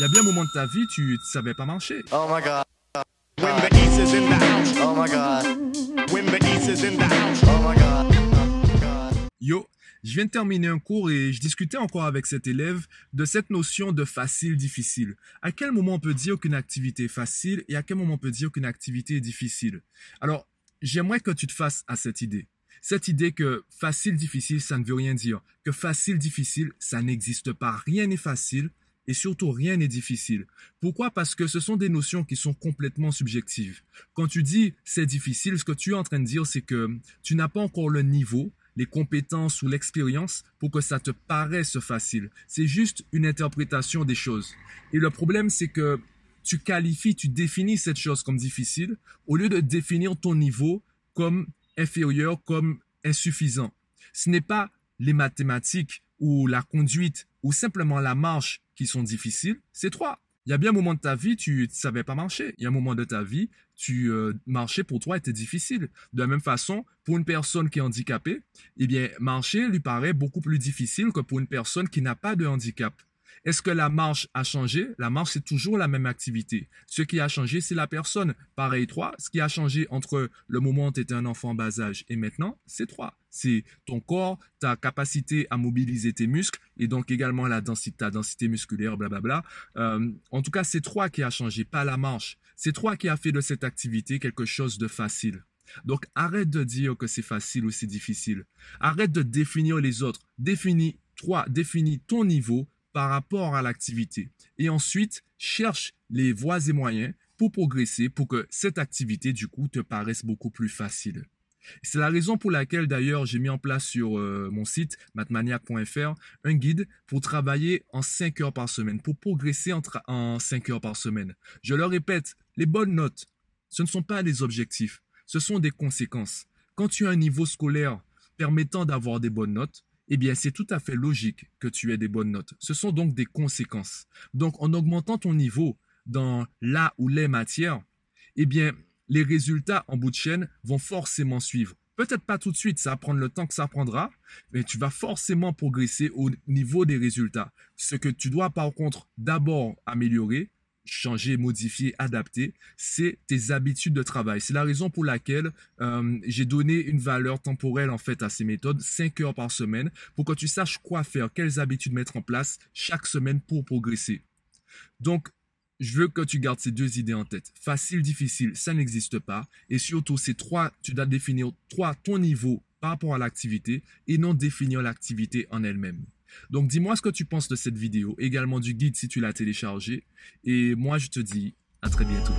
Il y a bien un moment de ta vie, tu ne savais pas marcher. Oh my god. When the east is in the house. Oh my god. When the east is in the house. Oh my god. Yo, je viens de terminer un cours et je discutais encore avec cet élève de cette notion de facile-difficile. À quel moment on peut dire qu'une activité est facile et à quel moment on peut dire qu'une activité est difficile? Alors, j'aimerais que tu te fasses à cette idée. Cette idée que facile-difficile, ça ne veut rien dire. Que facile-difficile, ça n'existe pas. Rien n'est facile et surtout rien n'est difficile. Pourquoi? Parce que ce sont des notions qui sont complètement subjectives. Quand tu dis c'est difficile, ce que tu es en train de dire, c'est que tu n'as pas encore le niveau, les compétences ou l'expérience pour que ça te paraisse facile. C'est juste une interprétation des choses. Et le problème, c'est que tu qualifies, tu définis cette chose comme difficile au lieu de définir ton niveau comme inférieur, comme insuffisant. Ce n'est pas les mathématiques ou la conduite ou simplement la marche qui sont difficiles, c'est trois. Il y a bien un moment de ta vie, tu savais pas marcher. Il y a un moment de ta vie, tu euh, marcher pour toi était difficile. De la même façon, pour une personne qui est handicapée, eh bien, marcher lui paraît beaucoup plus difficile que pour une personne qui n'a pas de handicap. Est-ce que la marche a changé? La marche, c'est toujours la même activité. Ce qui a changé, c'est la personne. Pareil, trois. Ce qui a changé entre le moment où tu étais un enfant bas âge et maintenant, c'est trois. C'est ton corps, ta capacité à mobiliser tes muscles et donc également la densité, ta densité musculaire, blablabla. Euh, en tout cas, c'est trois qui a changé, pas la marche. C'est toi qui a fait de cette activité quelque chose de facile. Donc arrête de dire que c'est facile ou c'est difficile. Arrête de définir les autres. Définis toi, définis ton niveau par rapport à l'activité. Et ensuite, cherche les voies et moyens pour progresser, pour que cette activité, du coup, te paraisse beaucoup plus facile. C'est la raison pour laquelle, d'ailleurs, j'ai mis en place sur euh, mon site mathmaniac.fr un guide pour travailler en 5 heures par semaine, pour progresser en 5 heures par semaine. Je le répète, les bonnes notes, ce ne sont pas des objectifs, ce sont des conséquences. Quand tu as un niveau scolaire permettant d'avoir des bonnes notes, eh bien, c'est tout à fait logique que tu aies des bonnes notes. Ce sont donc des conséquences. Donc, en augmentant ton niveau dans la ou les matières, eh bien, les résultats en bout de chaîne vont forcément suivre. Peut-être pas tout de suite, ça va prendre le temps que ça prendra, mais tu vas forcément progresser au niveau des résultats. Ce que tu dois par contre d'abord améliorer, changer, modifier, adapter, c'est tes habitudes de travail. C'est la raison pour laquelle euh, j'ai donné une valeur temporelle en fait à ces méthodes, 5 heures par semaine, pour que tu saches quoi faire, quelles habitudes mettre en place chaque semaine pour progresser. Donc, je veux que tu gardes ces deux idées en tête. Facile, difficile, ça n'existe pas. Et surtout, ces trois, tu dois définir trois, ton niveau par rapport à l'activité et non définir l'activité en elle-même. Donc dis-moi ce que tu penses de cette vidéo, également du guide si tu l'as téléchargé. Et moi je te dis à très bientôt.